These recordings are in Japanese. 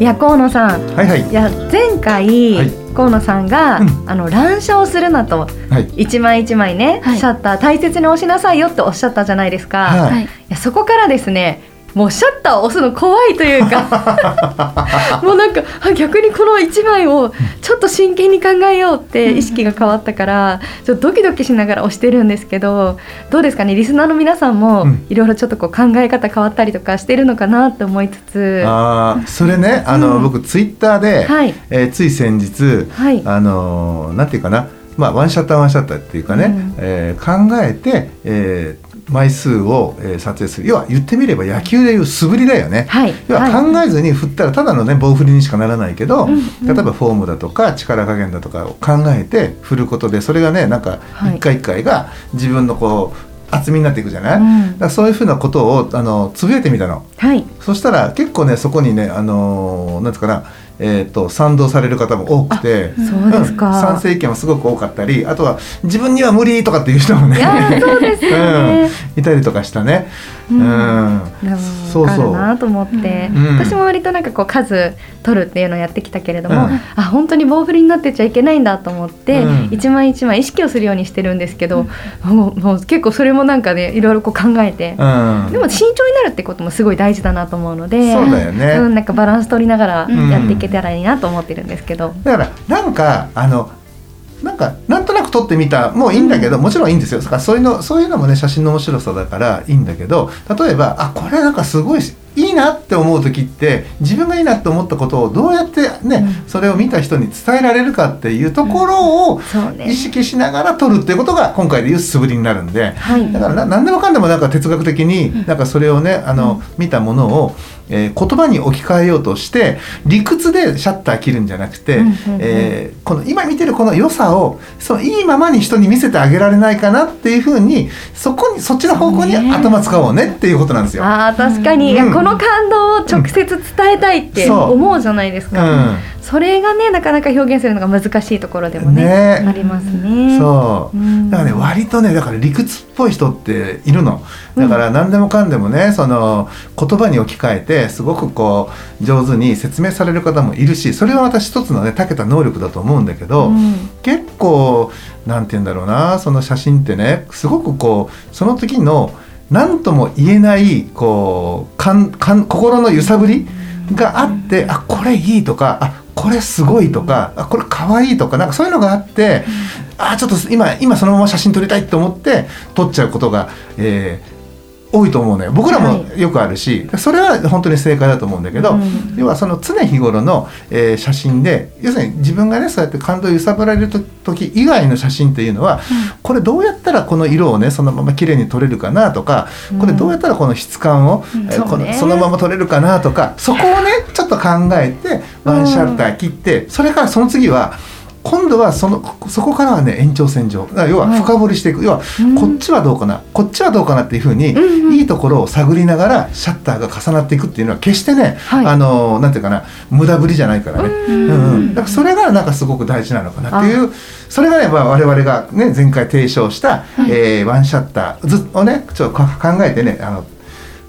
いや河野さん。はいはい。いや前回、はい。河野さんが、うん。あの乱射をするなと。はい。一枚一枚ね、はい。シャッター大切に押しなさいよっておっしゃったじゃないですか、い、はいやそこからですねもうシャッターを押すの怖いというか。もうなんかあ逆にこの一枚をちょっと真剣に考えようって意識が変わったからちょっとドキドキしながら押してるんですけどどうですかね？リスナーの皆さんもうん。いろいろちょっとこう考え方変わったりとかしてるのかなって思いつつ。ああそれねあの、うん僕ツイッターで、はい。えーつい先日はい。あのーなんていうかな？まあワンシャッターワンシャッターっていうかね、うん。えー考えて、えー枚数を、えー撮影する。要は言ってみれば野球でいう素振りだよね。はい。要は考えずに振ったらただのね棒振りにしかならないけど、うんうん。例えばフォームだとか力加減だとかを考えて振ることでそれがねなんかはい。一回一回が自分のこう厚みになっていくじゃない、うん。だそういうふうなことをあのつぶやいてみたの。はい。そしたら結構ねそこにねあのーなんつうかなえー、と賛同される方も多くて。そうですか、うん賛成意見もすごく多かったりあとは自分には無理とかっていう人もねいたりとかしたね。ううん。う分かるそう。なと思って、うん。私も割となんかこう数取るっていうのをやってきたけれども、うん。あ本当に棒振りになってちゃいけないんだと思って、うん。一枚一枚意識をするようにしてるんですけど、もうもう結構それもなんかねいろいろこう考えて、うん、でも慎重になるってこともすごい大事だなと思うのでそうだよね。うん、なんかバランス取りながらうんやっていけたらいいなと思ってるんですけど、だからなんかあのなんかなんとなく撮ってみたもういいんだけど、もちろんいいんですよ。だからそういうのそういうのもね写真の面白さだからいいんだけど例えばあこれなんかすごいいいなって思う時って自分がいいなって思ったことをどうやってね、うん。それを見た人に伝えられるかっていうところを意識しながら撮るっていうことが今回でいう素振りになるんで。はい。だからな何でもかんでもなんか哲学的になんかそれをねあの、見たものを、えー言葉に置き換えようとして理屈でシャッター切るんじゃなくて、うんうんうん。えーこの今見てるこの良さをそのいいままに人に見せてあげられないかなっていうふうにそこにそっちの方向に頭使おうねっていうことなんですよ。あー確かに、うん。この感動を直接伝えたいって思うじゃないですか、うんそれがねなかなか表現するのが難しいところでもねね。ありますね。そう。うん。だからね割とねだから理屈っぽい人っているの。だから何でもかんでもねその言葉に置き換えてすごくこう上手に説明される方もいるしそれはまた一つのね長けた能力だと思うんだけど、うん。結構なんて言うんだろうなその写真ってねすごくこうその時の何とも言えないこうかんかん心の揺さぶりがあって、あこれいいとかあこれすごいとかあこれかわいいとかなんかそういうのがあって、あちょっと今今そのまま写真撮りたいと思って撮っちゃうことが、えー多いと思うのよ。僕らもよくあるし、それは本当に正解だと思うんだけど、うん。要はその常日頃の、えー写真で要するに自分がねそうやって感動を揺さぶられると時以外の写真っていうのは、これどうやったらこの色をねそのまま綺麗に撮れるかなとか、これどうやったらこの質感を、うん。えーこのそのまま撮れるかなとかそこをねちょっと考えてワンシャッター切って、それからその次は今度はそのそこからはね延長線上。要は深掘りしていく、要はうん。こっちはどうかな。こっちはどうかなっていうふうに、うんうん。いいところを探りながらシャッターが重なっていくっていうのは決してね、はい。あのなんていうかな無駄ぶりじゃないからね、うんうんうん。だからそれがなんかすごく大事なのかなっていうそれがね、まあ、我々がね前回提唱した、えーワンシャッターずをねちょっと考えてねあの、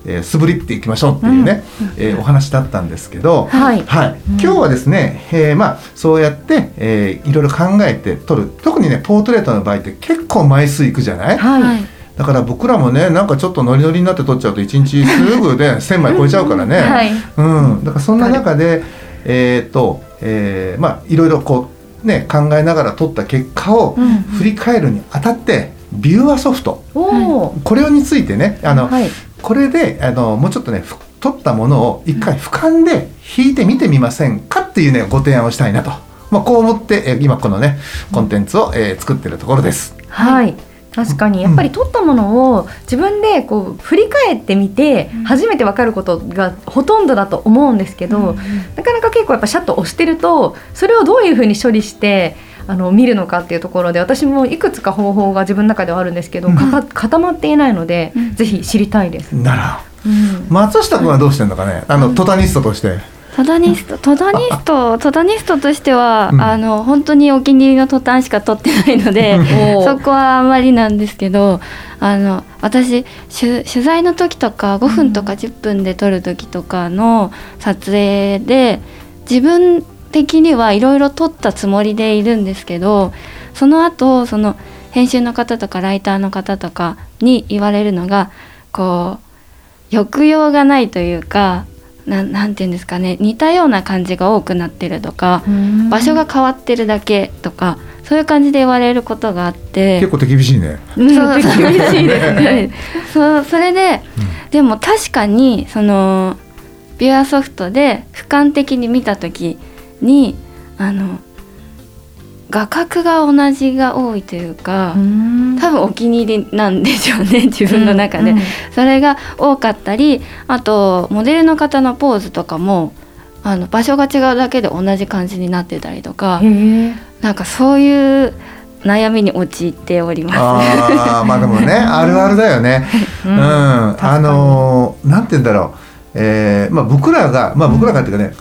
えー素振りっていきましょうっていうね、えーお話だったんですけど、はい。今日はですね、えーまあ、そうやって、えーいろいろ考えて撮る。特にねポートレートの場合って結構枚数いくじゃない、はい、はい。だから僕らもねなんかちょっとノリノリになって撮っちゃうと1日すぐで1,000枚超えちゃうからね、はい。うん、だからそんな中でえっ、と、えーまあいろいろこうね考えながら撮った結果をうん。振り返るにあたってビューアソフト。おお、これについてねあの、はいこれであのもうちょっとねふ撮ったものを一回俯瞰で引いてみてみませんかっていうねご提案をしたいなと、まあ、こう思って、えー今このねコンテンツを、えー作ってるところです。はい。確かに。やっぱり撮ったものを自分でこう振り返ってみて初めて分かることがほとんどだと思うんですけど、なかなか結構やっぱシャッと押してるとそれをどういうふうに処理してあの見るのかっていうところで私もいくつか方法が自分の中ではあるんですけど、かた固まっていないので、うん。ぜひ知りたいです。なら。うん。松下君はどうしてんのかね？あのトタニストとして。トダニスト。トダニストトダニストとしては、うん。あの本当にお気に入りのトタンしか取ってないのでそこはあまりなんですけどあの私取取材の時とか5分とか10分で撮る時とかの撮影で自分的にはいろいろ撮ったつもりでいるんですけどその後その編集の方とかライターの方とかに言われるのがこう抑揚がないというかなんなんていうんですかね似たような感じが多くなってるとか場所が変わってるだけとかそういう感じで言われることがあって。結構手厳しいね。うんそう厳しいですね。そうそれで、でも確かにそのビュアソフトで俯瞰的に見た時にあの画角が同じが多いというか、多分お気に入りなんでしょうね 自分の中で、うんうん。それが多かったりあとモデルの方のポーズとかもあの場所が違うだけで同じ感じになってたりとかなんかそういう悩みに陥っております。ああまあでもね あるあるだよね。ううん。ん、あのーなんて言うんだろう、えーまあ、僕らが、まあ、僕らがっていうかね、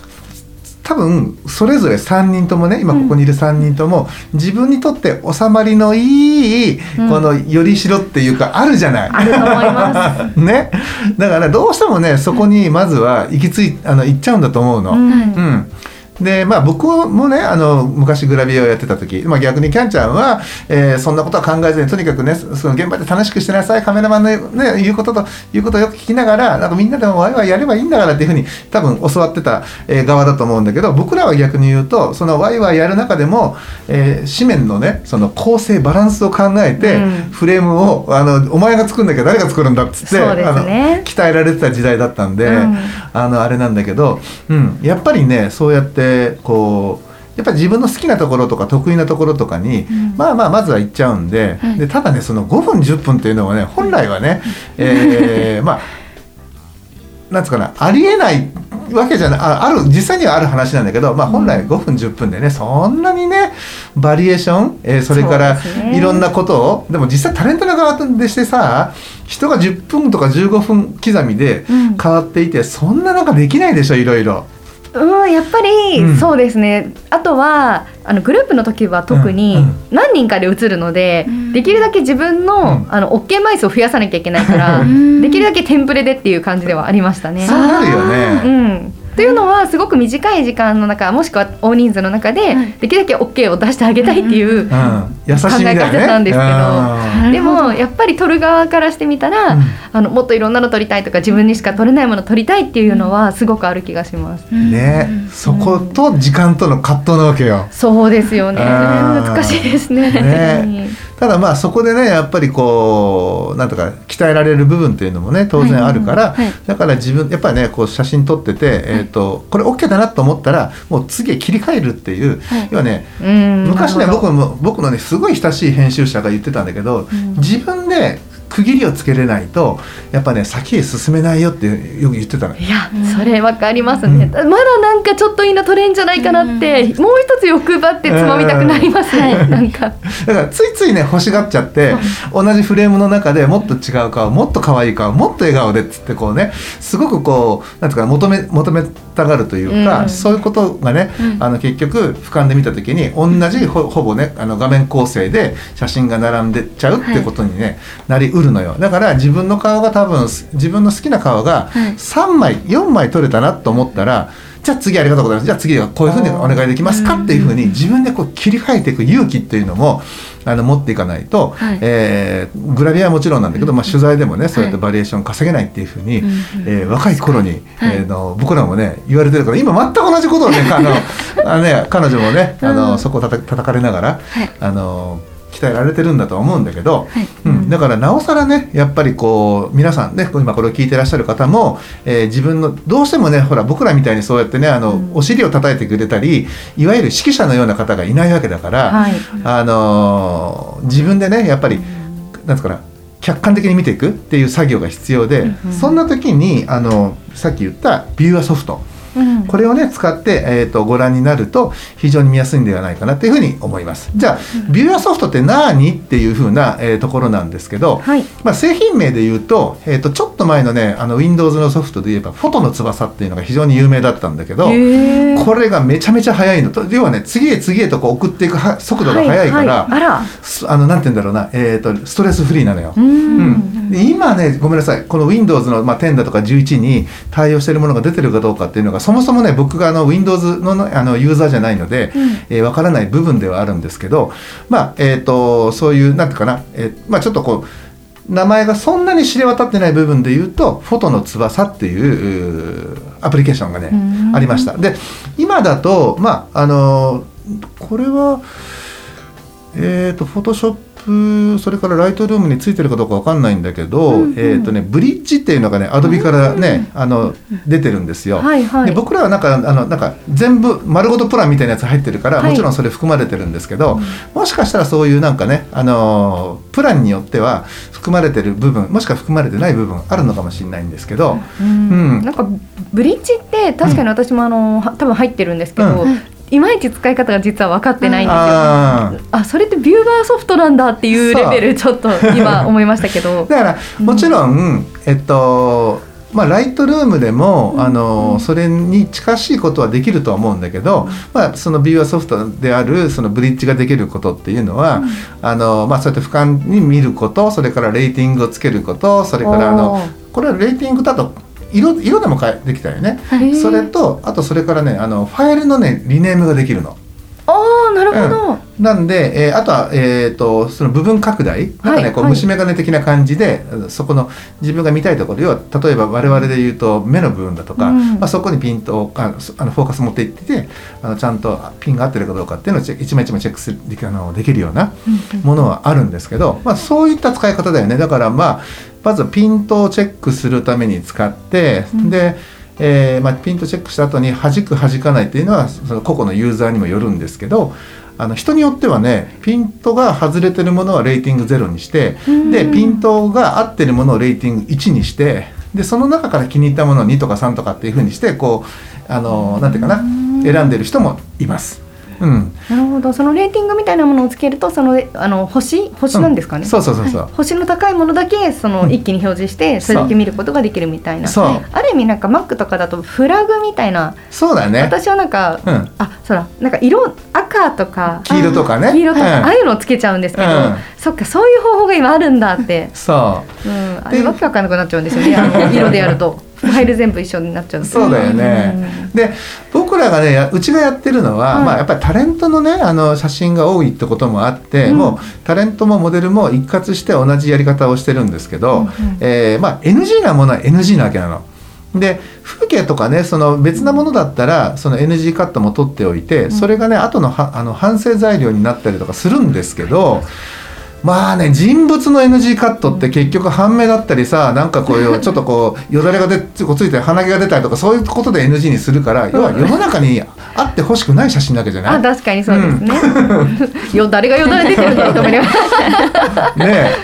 多分それぞれ3人ともね今ここにいる3人とも、自分にとって収まりのいい、うんこのよりしろっていうかあるじゃない。あると思います。ね、だからどうしてもねそこにまずは行き着いあの行っちゃうんだと思うの。ううんんでまあ僕もねあの昔グラビアをやってた時、まあ、逆にキャンちゃんは、えーそんなことは考えずにとにかくねそその現場で楽しくしてなさいカメラマンの、ね、言うことと言うことをよく聞きながらなんかみんなでもワイワイやればいいんだからっていうふうに多分教わってた、えー側だと思うんだけど僕らは逆に言うとそのワイワイやる中でも、えー紙面のねその構成バランスを考えて、うん。フレームをあのお前が作んなきゃ誰が作るんだっつってね。あの鍛えられてた時代だったんで、うん。あのあれなんだけど、うん、やっぱりねそうやってこうやっぱり自分の好きなところとか得意なところとかに、まあまあまずは行っちゃうんで,、はい。でただねその5分10分っていうのはね本来はね、えー まあなんつうかなありえないわけじゃないあある実際にはある話なんだけど、まあ、本来5分10分でねそんなにねバリエーション、えーそれからいろんなことをでも実際タレントの側でしてさ人が10分とか15分刻みでうん。変わっていて、そんななんかできないでしょいろいろ。うん、やっぱり、うん。そうですね。あとはあのグループの時は特に何人かで映るので、うん。できるだけ自分の,、うん。あの OK 枚数を増やさなきゃいけないから、うん。できるだけテンプレでっていう感じではありましたね。そうなるようね。んっていうのはすごく短い時間の中もしくは大人数の中で、はい。できるだけ OK を出してあげたいっていう。考え方なんですけどうん。でもやっぱり撮る側からしてみたら、うん。あのもっといろんなの撮りたいとか自分にしか撮れないもの撮りたいっていうのはすごくある気がします。ね、そこと時間との葛藤なわけよ。そうですよね。難しいですね。ねただまあそこでねやっぱりこうなんとか鍛えられる部分っていうのもね当然あるから、はいはいだから自分やっぱりねこう写真撮ってて、えー、とこれ OK だなと思ったらもう次へ切り替えるっていう、はい。要はねうん昔ね僕も僕のねすごい親しい編集者が言ってたんだけど、自分で区切りをつけれないとやっぱね先へ進めないよってよく言ってたの。いやそれわかりますね、まだなんかちょっといいの撮れんじゃないかなって、もう一つ欲張ってつまみたくなりますね、うん。なんか。だからついついね欲しがっちゃって、同じフレームの中でもっと違う顔もっと可愛い顔もっと笑顔でっつってこうねすごくこうなんていうか求め求めたがるというか、うん。そういうことがね、うん。あの結局俯瞰で見た時に同じほほぼねあの画面構成で写真が並んでっちゃうってことに、ねなりうるのよ。だから自分の顔が多分自分の好きな顔がはい。3枚4枚撮れたなと思ったらじゃあ次ありがとうございます。じゃあ次はこういうふうにお願いできますかっていうふうに自分でこう切り替えていく勇気っていうのもあの持っていかないと、はい。えーグラビアはもちろんなんだけど、まあ、取材でもねそうやってバリエーション稼げないっていうふうに、うんえー若い頃に、はい。えーの僕らもね言われてるから今全く同じことをねあのあのね彼女もねあの、うんそこをたた叩かれながら、はい。あの鍛鍛えられてるんだとは思うんだけど、はい。うん、だからなおさらねやっぱりこう皆さんね今これを聞いてらっしゃる方も、えー自分のどうしてもねほら僕らみたいにそうやってねあの、うん。お尻を叩いてくれたりいわゆる指揮者のような方がいないわけだから、はい。あのー自分でねやっぱりなんですかな客観的に見ていくっていう作業が必要で、うん。そんな時にあのさっき言ったビューアソフトうん。これをね使って、えー、とご覧になると非常に見やすいんではないかなというふうに思います。じゃあビューアソフトって何？っていうふうな、えーところなんですけど、はい。まあ、製品名で言うと,、えー、とちょっと前のねあの Windows のソフトで言えばフォトの翼っていうのが非常に有名だったんだけどこれがめちゃめちゃ速いのと要はね次へ次へとこう送っていくは速度が速いから、ははあら。すあのなんて言うんだろうな、えー、とストレスフリーなのよ。ううん。今ねごめんなさい。この Windows の、まあ、10だとか11に対応しているものが出てるかどうかっていうのがそもそもね僕があの Windows ののあのユーザーじゃないのでわ、えーわからない部分ではあるんですけどまあえっ、とそういうなんていうかな、えーまあ、ちょっとこう名前がそんなに知れ渡ってない部分で言うとフォトの翼っていううーアプリケーションがねうん。ありました。で今だとまああのこれはえー、とフォトショップそれからライトルームについてるかどうかわかんないんだけど、うんうん。えーとね、ブリッジっていうのがねアドビからね、あの出てるんですよ。はいはい。で僕らはなんかあのなんか全部丸ごとプランみたいなやつ入ってるから、はい。もちろんそれ含まれてるんですけど、もしかしたらそういうなんかね、あのープランによっては含まれてる部分もしくは含まれてない部分あるのかもしれないんですけど、うん。うん。なんかブリッジって確かに私もあの、は多分入ってるんですけど、ういまいち使い方が実は分かってないんですよ、ああそれってビューバーソフトなんだっていうレベルちょっと今思いましたけど。だからもちろん、えっとまあ、ライトルームでも、あのそれに近しいことはできるとは思うんだけど、まあ、そのビューアソフトであるそのブリッジができることっていうのは、あのまあ、そうやって俯瞰に見ることそれからレーティングをつけることそれからあおのー。これはレーティングだと色色でも変えできたよね。へーそれとあとそれからねあのファイルのねリネームができるの。ああなるほど、なんで、えーあとは、えー、とその部分拡大。なんかね、こうはい。はい虫眼鏡的な感じでそこの自分が見たいところ要は例えば我々で言うと目の部分だとか、うん。まあ、そこにピントをあそあのフォーカス持っていっててあのちゃんとピンが合ってるかどうかっていうのを一枚一枚チェックするできあのできるようなものはあるんですけど、まあ、そういった使い方だよね。だからまあまずはピントをチェックするために使って、で、えーまあ、ピントチェックした後に弾く弾かないっていうのはその個々のユーザーにもよるんですけどあの人によってはねピントが外れてるものはレーティング0にしてでピントが合ってるものをレーティング1にしてでその中から気に入ったものを2とか3とかっていうふうにしてこうあのなんていうかな選んでる人もいます。うん、なるほど。そのレーティングみたいなものをつけるとそのあの星星なんですかね、そうそうそうそう、星の高いものだけその一気に表示してそれだけ見ることができるみたいな。そう。ある意味なんか Mac とかだとフラグみたいな。そうだね。私はなんか、うん。あそうだ。なんか色赤とか黄色とかね。黄色とか、うん。ああいうのをつけちゃうんですけど、うん。そっかそういう方法が今あるんだって、そう。うん、あでれわけわかんなくなっちゃうんですよね。あの 色でやるとファイル全部一緒になっちゃうんですそうだよね。で僕らがねやうちがやってるのは、はいまあ、やっぱりタレントのねあの写真が多いってこともあって、うんもうタレントもモデルも一括して同じやり方をしてるんですけど、うんうんえーまあ、NG なものは NG なわけなの。で風景とかねその別なものだったらその NG カットも取っておいて、それがね後のはあの反省材料になったりとかするんですけど。まあね人物の NG カットって結局半目だったりさなんかこういう ちょっとこうよだれがでこうついて鼻毛が出たりとかそういうことで NG にするから要は世の中にあってほしくない写真なわけじゃない？あ確かにそうですね、よ誰がよだれ出てるんだと思いながらねえ。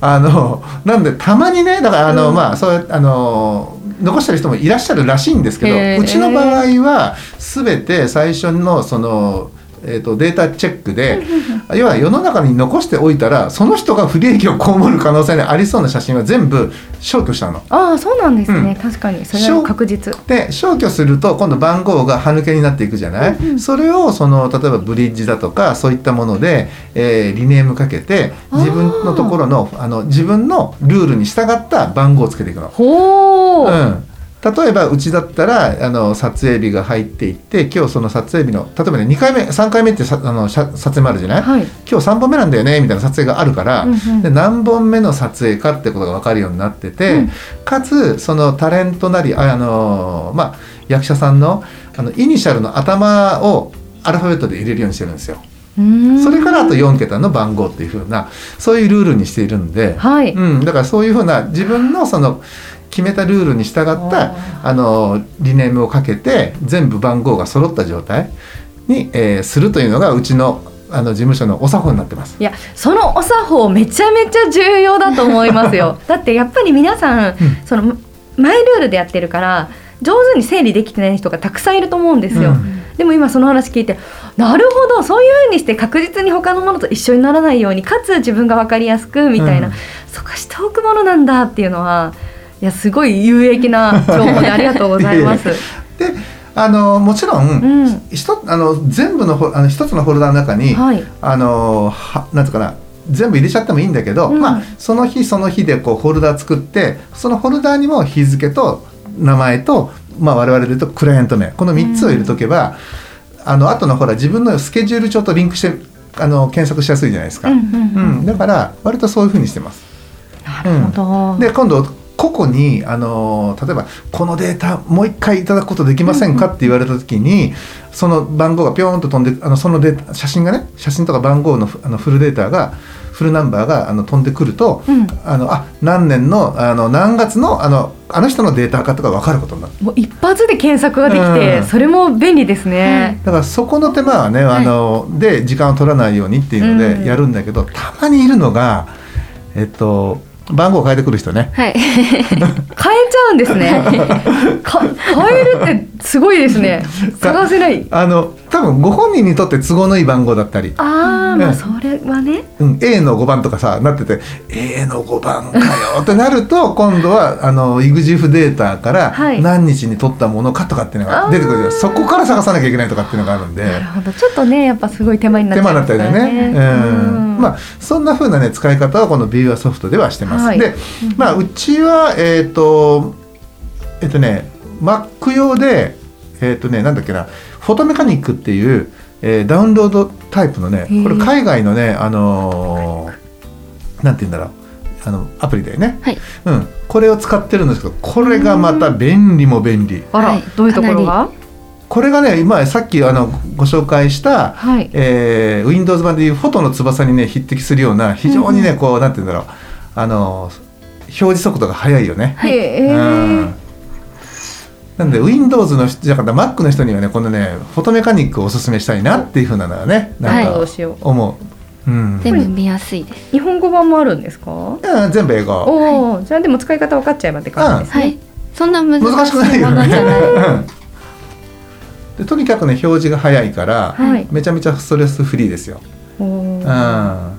あのなんでたまにねだからあの、まあそうやあの残してる人もいらっしゃるらしいんですけどうちの場合は全て最初のその、えー、とデータチェックで要は世の中に残しておいたらその人が不利益を被る可能性のありそうな写真は全部消去したの。ああそうなんですね、うん。確かに。それは確実。で消去すると今度番号が歯抜けになっていくじゃない、それをその例えばブリッジだとかそういったもので、えーリネームかけて自分のところのあの自分のルールに従った番号をつけていくの。ほう、うん例えばうちだったらあの撮影日が入っていって今日その撮影日の例えばね2回目3回目ってさあの写撮影もあるじゃない、はい。今日3本目なんだよねみたいな撮影があるから、うんうん。で何本目の撮影かってことが分かるようになってて、うん。かつそのタレントなりああの、まあ、役者さんのあのイニシャルの頭をアルファベットで入れるようにしてるんですよ。うん。それからあと4桁の番号っていう風なそういうルールにしているんで、はい、うん、だからそういう風な自分のその決めたルールに従ったあのリネームをかけて全部番号が揃った状態に、えーするというのがうちのあの事務所のお作法になってます。いやそのお作法めちゃめちゃ重要だと思いますよ。だってやっぱり皆さん、そのマイルールでやってるから上手に整理できてない人がたくさんいると思うんですよ、うん。でも今その話聞いてなるほどそういうふうにして確実に他のものと一緒にならないようにかつ自分が分かりやすくみたいな、うん。そこしておくものなんだっていうのはいやすごい有益な情報でありがとうございます。であのもちろん、うん。ひとあの全部のあの一つのフォルダの中に、はい。あのはなんつうかな全部入れちゃってもいいんだけど、うん。まあその日その日でこうフォルダ作ってそのフォルダにも日付と名前と、まあ、我々で言うとクライアント名この3つを入れとけば、あの後のほら自分のスケジュール帳とリンクしてあの検索しやすいじゃないですか、うんうんうん。うん。だから割とそういうふうにしてます。なるほど、で今度個々にあの例えばこのデータもう一回いただくことできませんか？って言われた時にその番号がピョーンと飛んであのそのデータ写真がね写真とか番号のあのフルデータがフルナンバーがあの飛んでくると、うん。あのあ何年のあの何月のあのあの人のデータかとか分かることになる。もう一発で検索ができて、うん。それも便利ですね。だからそこの手間はね、あので時間を取らないようにっていうのうん。でやるんだけど、たまにいるのがえっと番号を変えてくる人ね。はい変えちゃうんですね。か変えるってすごいですね。探せない。あの多分ご本人にとって都合のいい番号だったり、ああ、うんまあそれはね。うん、A の5番とかさなってて A の5番かよってなると 今度はあの EXIF データからはい何日に取ったものかとかっていうのが出てくる、そこから探さなきゃいけないとかっていうのがあるんで。なるほど。ちょっとね、やっぱすごい手間になっ手ちゃい間だったりますからね。ねうんまあそんな風なね使い方はこのビューアソフトではしてます。はいで、まあうちはえっ、とえっ、とね Mac 用でえっ、とねなんだっけなフォトメカニックっていう、えーダウンロードタイプのねこれ海外のねあのーなんて言うんだろうあのアプリだよね。はいうんこれを使ってるんですけどこれがまた便利も便利。あら、はいどういうところが？これがね今さっきあのご紹介した、はい。えー、Windows 版でいうフォトの翼にね匹敵するような非常にね、こうなんて言うんだろうあの表示速度が速いよね。はいへえうんなんで Windows の人じゃなくて Mac の人にはねこのねフォトメカニックをおすすめしたいなっていうふうなのはねなんどかうしよう。思う。うん、全部見やすいです日本語版もあるんですか？うん全部英語。おお、じゃあでも使い方分かっちゃえばって感じですね。はいそんな難しいも難しくないよね。の じゃないうんでとにかくね表示が早いから、はい。めちゃめちゃストレスフリーですよ。おうん、ー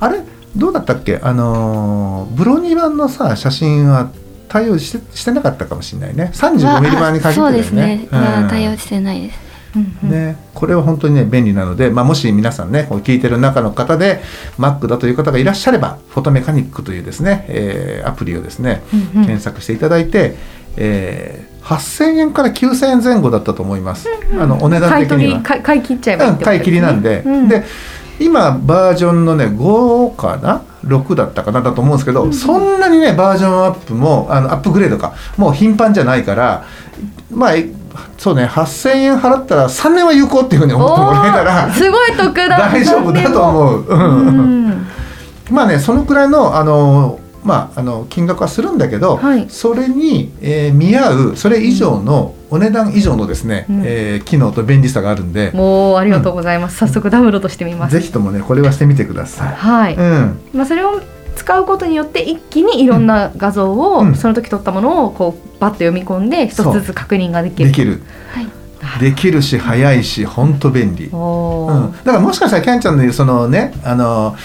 あれどうだったっけ？あのーブロニー版のさ写真は対応してしてなかったかもしれないね。35ミリ版に限ってあそうだよねですね、うん。は対応してないです。うんうん。ね、これは本当にね便利なので、まあ、もし皆さんねこう聞いてる中の方で Mac だという方がいらっしゃればフォトメカニックというですね、えーアプリをですねうんうん。検索していただいて、えー8000円から9000円前後だったと思います、あのお値段的には。取り買い切っちゃえばいいってこと買い切りなんで、うん。で今バージョンのね5かな？6だったかな？だと思うんですけど、そんなにねバージョンアップもあのアップグレードかもう頻繁じゃないからまあえそうね8000円払ったら3年は有効っていうふうに思ってもらえたおらーすごい得だ。大丈夫だと思う。ううんん。まあねそのくらいのあのまあ、あの金額はするんだけど、はい。それに、えー見合うそれ以上の、お値段以上のですね、うん。えー機能と便利さがあるんで、もうありがとうございます、早速ダウンロードしてみます。ぜひともねこれはしてみてください。はい、うん。まあ、それを使うことによって一気にいろんな画像を、うん。その時撮ったものをこうバッと読み込んで一つずつ確認ができる。できる。はい。できるし早いし本当便利、うん、だからもしかしたらキャンちゃんの言うそのねあの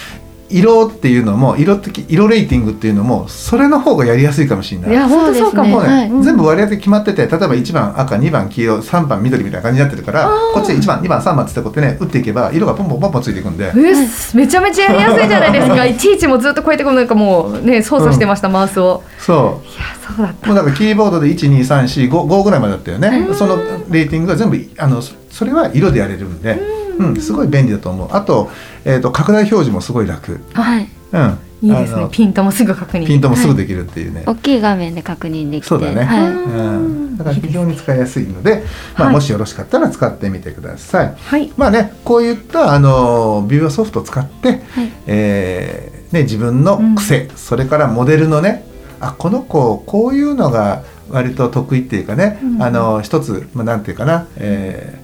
色っていうのも色的色レーティングっていうのもそれの方がやりやすいかもしれない。いや本当そうかも。ね、はい。全部割り当て決まってて例えば1番赤2番黄色3番緑みたいな感じになってるからこっちで1番2番3番ってこうやってね打っていけば色がポンポンポンポンついていくんで。えーめちゃめちゃやりやすいじゃないですか。いちいちもうずっとこうやってこうなんかもうね操作してました、マウスを。そいやそうだった。うもうなんかキーボードで12345ぐらいまでだったよね。そのレーティングが全部あのそそれは色でやれるんでうんすごい便利だと思う。あと,、えー、と拡大表示もすごい楽。はい。うん。いいですね。ピントもすぐ確認ピントもすぐできるっていうね、大きい画面で確認できて。そうだね。はい。うん、だから非常に使いやすいので、まあ、はい。もしよろしかったら使ってみてください。はい。まあね、こういったあのビューアソフトを使って、はい。えーね、自分の癖、それからモデルのねあこの子こういうのが割と得意っていうかね、うん。あの一つ、まあ、なんていうかな、えー、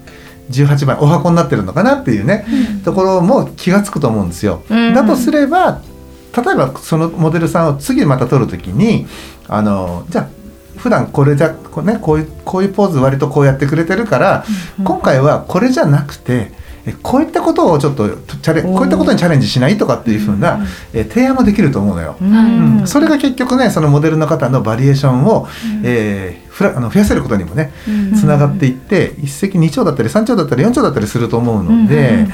18番お箱になってるのかなっていうね、ところも気が付くと思うんですよ。うん。だとすれば例えばそのモデルさんを次また撮るときにあのじゃあ普段これじゃこう,、ね、こういうこういうポーズ割とこうやってくれてるから、今回はこれじゃなくてえこういったことをちょっとチャレこういったことにチャレンジしないとかっていうふうな、え提案もできると思うのよ。うん。うん。それが結局ねそのモデルの方のバリエーションを、えーふらあの増やせることにもねうん。つながっていって、一石二鳥だったり三鳥だったり四鳥だったりすると思うので、うんうん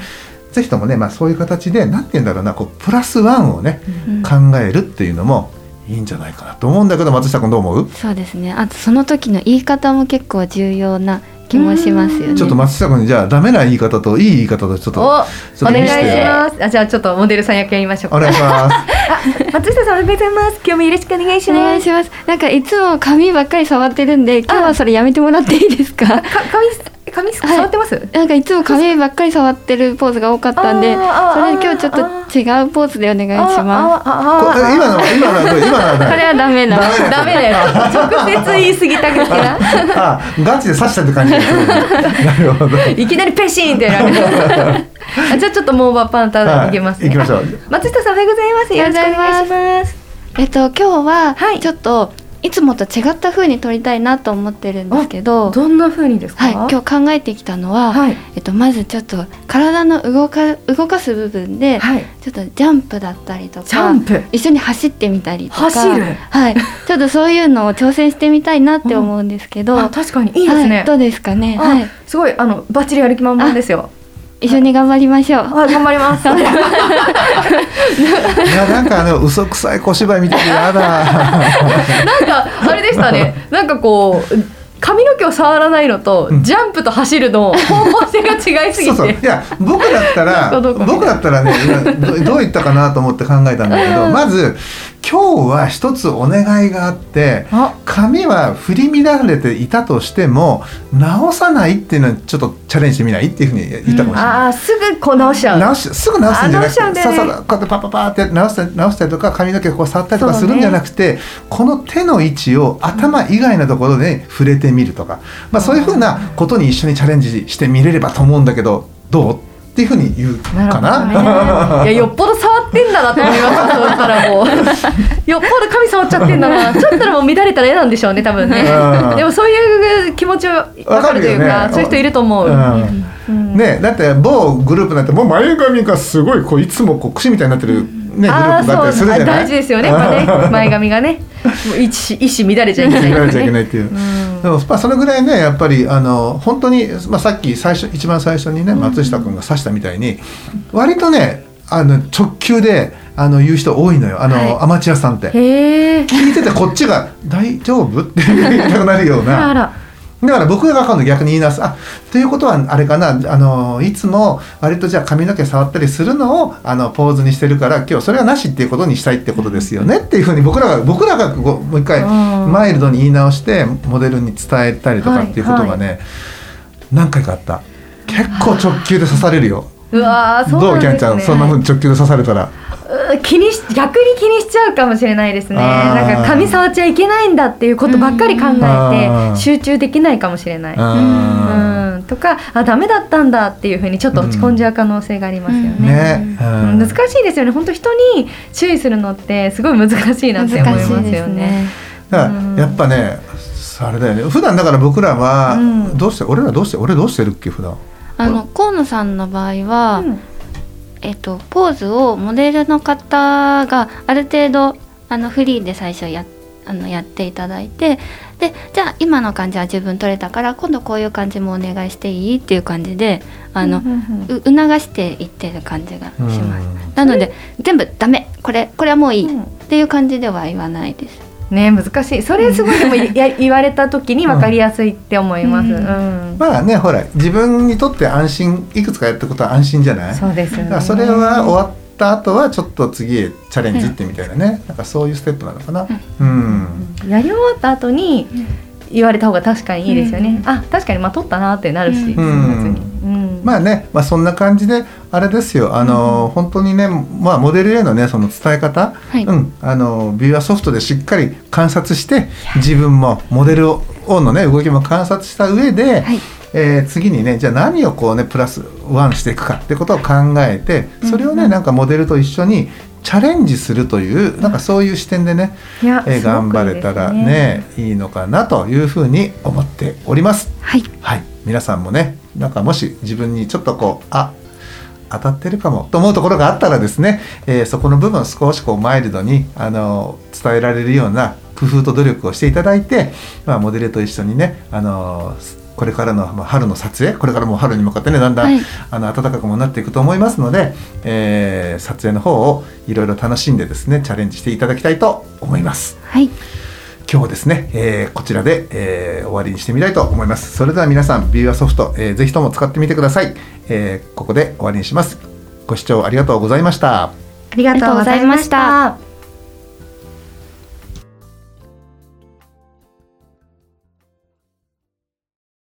ぜひともね、まあ、そういう形で何て言うんだろうなこうプラスワンをね、うん。考えるっていうのもいいんじゃないかなと思うんだけど松下君どう思う、そうですね。あとその時の言い方も結構重要な気もしますよね。ちょっと松下君にじゃあダメな言い方といい言い方とちょっとおちょっとお願いします。あじゃあちょっとモデルさん役やりましょうか。お願いします。松下さんおはようございます。今日もよろしくお願いしお願ますいします。なんかいつも髪ばっかり触ってるんで今日はそれやめてもらっていいですか？か髪髪触ってます、なんかいつも髪ばっかり触ってるポーズが多かったんでそれあー今日ちょっと違うポーズでお願いしまあああこ今のは今の今のはすこれ何はダメな。ダメだよ。直接言い過ぎたくてな。あガチで刺したって感じですね なるほど。いきなりペシーンってやらじゃあちょっとモーバーパンタはいいきますね、行きましょう。松下さんおはようございます。よろしくお願いします。えっと今日ははい。ちょっといつもと違った風に撮りたいなと思ってるんですけどどんな風にですか？はい今日考えてきたのは、はい。えっと、まずちょっと体の動か動かす部分で、はい。ちょっとジャンプだったりとかジャンプ？一緒に走ってみたりとか走る？はい、ちょっとそういうのを挑戦してみたいなって思うんですけど、あ確かにいいですね、はい、どうですかね、あはい、すごいあのバッチリやる気満々ですよ一緒に頑張りましょう、あ頑張ります。いやなんかあの嘘くさい小芝居見ててやだ。なんかあれでしたね。なんかこう髪の毛を触らないのと、うん。ジャンプと走るの方向性が違いすぎて。そうそう。いや僕だったら僕だったらね今どどういったかなと思って考えたんだけどまず今日は一つお願いがあってあ。髪は振り乱れていたとしても直さないっていうのはちょっとチャレンジしてみないっていうふうに言ったかもしれない。あーすぐこう直しちゃう。直しすぐ直すんじゃなくてささこうやってパパパーって直した直したりとか髪の毛こう触ったりとかするんじゃなくて、この手の位置を頭以外のところで触れてみるとか、まあ、そういうふうなことに一緒にチャレンジしてみれればと思うんだけどどう？っていうふうに言うかな。なね。いやよっぽど触ってんだなと思います。そうしたらもう。よっぽど髪触っちゃってんだな。ちょっとでも乱れたら嫌なんでしょうね多分ね。うん。でもそういう気持ちは分かるというかね。そういう人いると思う、うん。うん。ね、だって某グループなんてもう前髪がすごいこういつもこう串みたいになってる、ね、ああープがあったりする大事ですよね。やっぱね 前髪がね。もう一一糸乱れちゃいけない。乱れちゃいけないっていう。うん。でもまあそのぐらいねやっぱりあの本当に、まあ、さっき最初一番最初にね松下君が指したみたいに、割とねあの直球であの言う人多いのよ。あの、はい。アマチュアさんって。聞いててこっちが「大丈夫?」って言いたくなるような。だから僕が今度逆に言い直す。あということはあれかな。あのいつも割とじゃあ髪の毛触ったりするのをあのポーズにしてるから今日それはなしっていうことにしたいってことですよね。っていうふうに僕らが僕らがもう一回うん。マイルドに言い直してモデルに伝えたりとかっていうことがね、何回かあった。結構直球で刺されるよ。うわーそうね。うんキャンちゃん。そんなふうに直球で刺されたらう気にし逆に気にしちゃうかもしれないですね。なんか髪触っちゃいけないんだっていうことばっかり考あえー。て集中できないかもしれない。うんうん、とかあダメだったんだっていうふうにちょっと落ち込んじゃう可能性がありますよね。ね、うん。難しいですよね。本当人に注意するのってすごい難しいなって思いますよ難しいですね。ねだからうん。やっぱねあれだよね。普段だから僕らは、うん。どうして俺らどうして俺どうしてるっけ普段。あの河野さんの場合は、うんえっと、ポーズをモデルの方がある程度あのフリーで最初やあのやっていただいてでじゃあ今の感じは自分取れたから今度こういう感じもお願いしていいっていう感じであの、促していってる感じがします。うんなので全部ダメこれこれはもういいうんっていう感じでは言わないです。ね難しい。それすごいでもや言われた時に分かりやすいって思います。ううん。んまあねほら自分にとって安心いくつかやったことは安心じゃない？そうですよね。だからそれは終わっった後はちょっと次へチャレンジってみたいなね、なんかそういうステップなのかな、うん。やり終わった後に言われた方が確かにいいですよね、あ確かにまあ取ったなってなるし、うん。スムーズにうんまあね、まあ、そんな感じであれですよ。あの、本当にね、まあ、モデルへのねその伝え方、はい。うん、あのビューアソフトでしっかり観察して自分もモデルをのね動きも観察した上で、はいえー次にねじゃあ何をこうねプラスワンしていくかってことを考えてそれをね、なんかモデルと一緒にチャレンジするというなんかそういう視点でね、えー頑張れたらいいですねいいのかなというふうに思っております。はい。はい、皆さんもねなんかもし自分にちょっとこうあ当たってるかもと思うところがあったらですね、えーそこの部分を少しこうマイルドにあの伝えられるような工夫と努力をしていただいて、まあ、モデルと一緒にねあのこれからのまあ春の撮影これからもう春に向かってねだんだん、はい。あの暖かくもなっていくと思いますので、えー撮影の方をいろいろ楽しんでですねチャレンジしていただきたいと思います。はい。今日はですね、えーこちらで、えー終わりにしてみたいと思います。それでは皆さんビューアソフト、えーぜひとも使ってみてください、えーここで終わりにします。ご視聴ありがとうございました。ありがとうございました